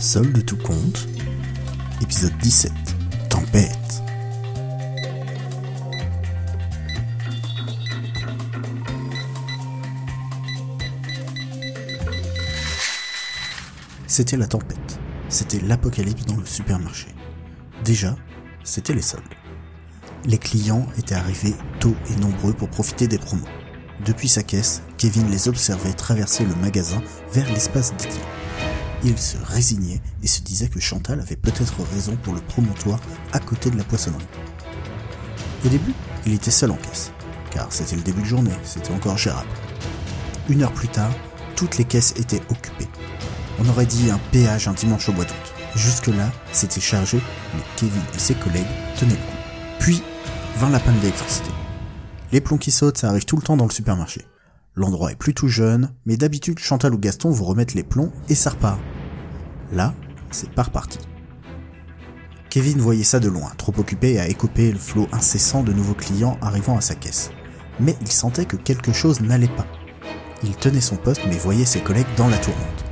Sol de tout compte, épisode 17, Tempête. C'était la tempête, c'était l'apocalypse dans le supermarché. Déjà, c'était les soldes. Les clients étaient arrivés tôt et nombreux pour profiter des promos. Depuis sa caisse, Kevin les observait traverser le magasin vers l'espace dédié. Il se résignait et se disait que Chantal avait peut-être raison pour le promontoire à côté de la poissonnerie. Au début, il était seul en caisse, car c'était le début de journée, c'était encore gérable. Une heure plus tard, toutes les caisses étaient occupées. On aurait dit un péage un dimanche au bois d'août. Jusque-là, c'était chargé, mais Kevin et ses collègues tenaient le coup. Puis, vint la panne d'électricité. Les plombs qui sautent, ça arrive tout le temps dans le supermarché. L'endroit est plutôt jeune, mais d'habitude Chantal ou Gaston vous remettent les plombs et ça repart. Là, c'est pas reparti. Kevin voyait ça de loin, trop occupé à écoper le flot incessant de nouveaux clients arrivant à sa caisse. Mais il sentait que quelque chose n'allait pas. Il tenait son poste mais voyait ses collègues dans la tourmente.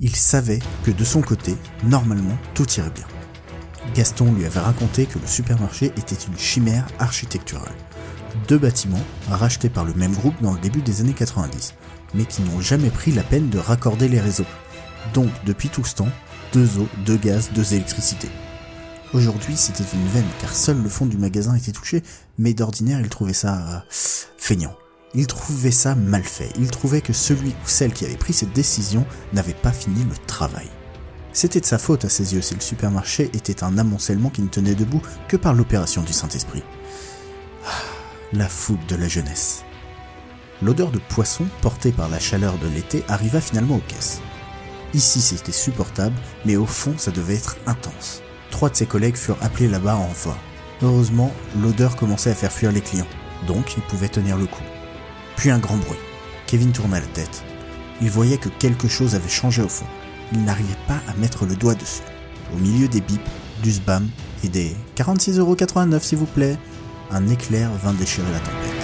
Il savait que de son côté, normalement, tout irait bien. Gaston lui avait raconté que le supermarché était une chimère architecturale. Deux bâtiments rachetés par le même groupe dans le début des années 90, mais qui n'ont jamais pris la peine de raccorder les réseaux. Donc, depuis tout ce temps, deux eaux, deux gaz, deux électricités. Aujourd'hui, c'était une veine, car seul le fond du magasin était touché, mais d'ordinaire, il trouvait ça euh, feignant. Il trouvait ça mal fait. Il trouvait que celui ou celle qui avait pris cette décision n'avait pas fini le travail. C'était de sa faute à ses yeux si le supermarché était un amoncellement qui ne tenait debout que par l'opération du Saint-Esprit. Ah, la foudre de la jeunesse. L'odeur de poisson portée par la chaleur de l'été arriva finalement aux caisses. Ici c'était supportable, mais au fond ça devait être intense. Trois de ses collègues furent appelés là-bas en renfort. Heureusement, l'odeur commençait à faire fuir les clients, donc ils pouvaient tenir le coup. Puis un grand bruit. Kevin tourna la tête. Il voyait que quelque chose avait changé au fond. Il n'arrivait pas à mettre le doigt dessus. Au milieu des bips, du spam et des 46,89€ s'il vous plaît, un éclair vint déchirer la tempête.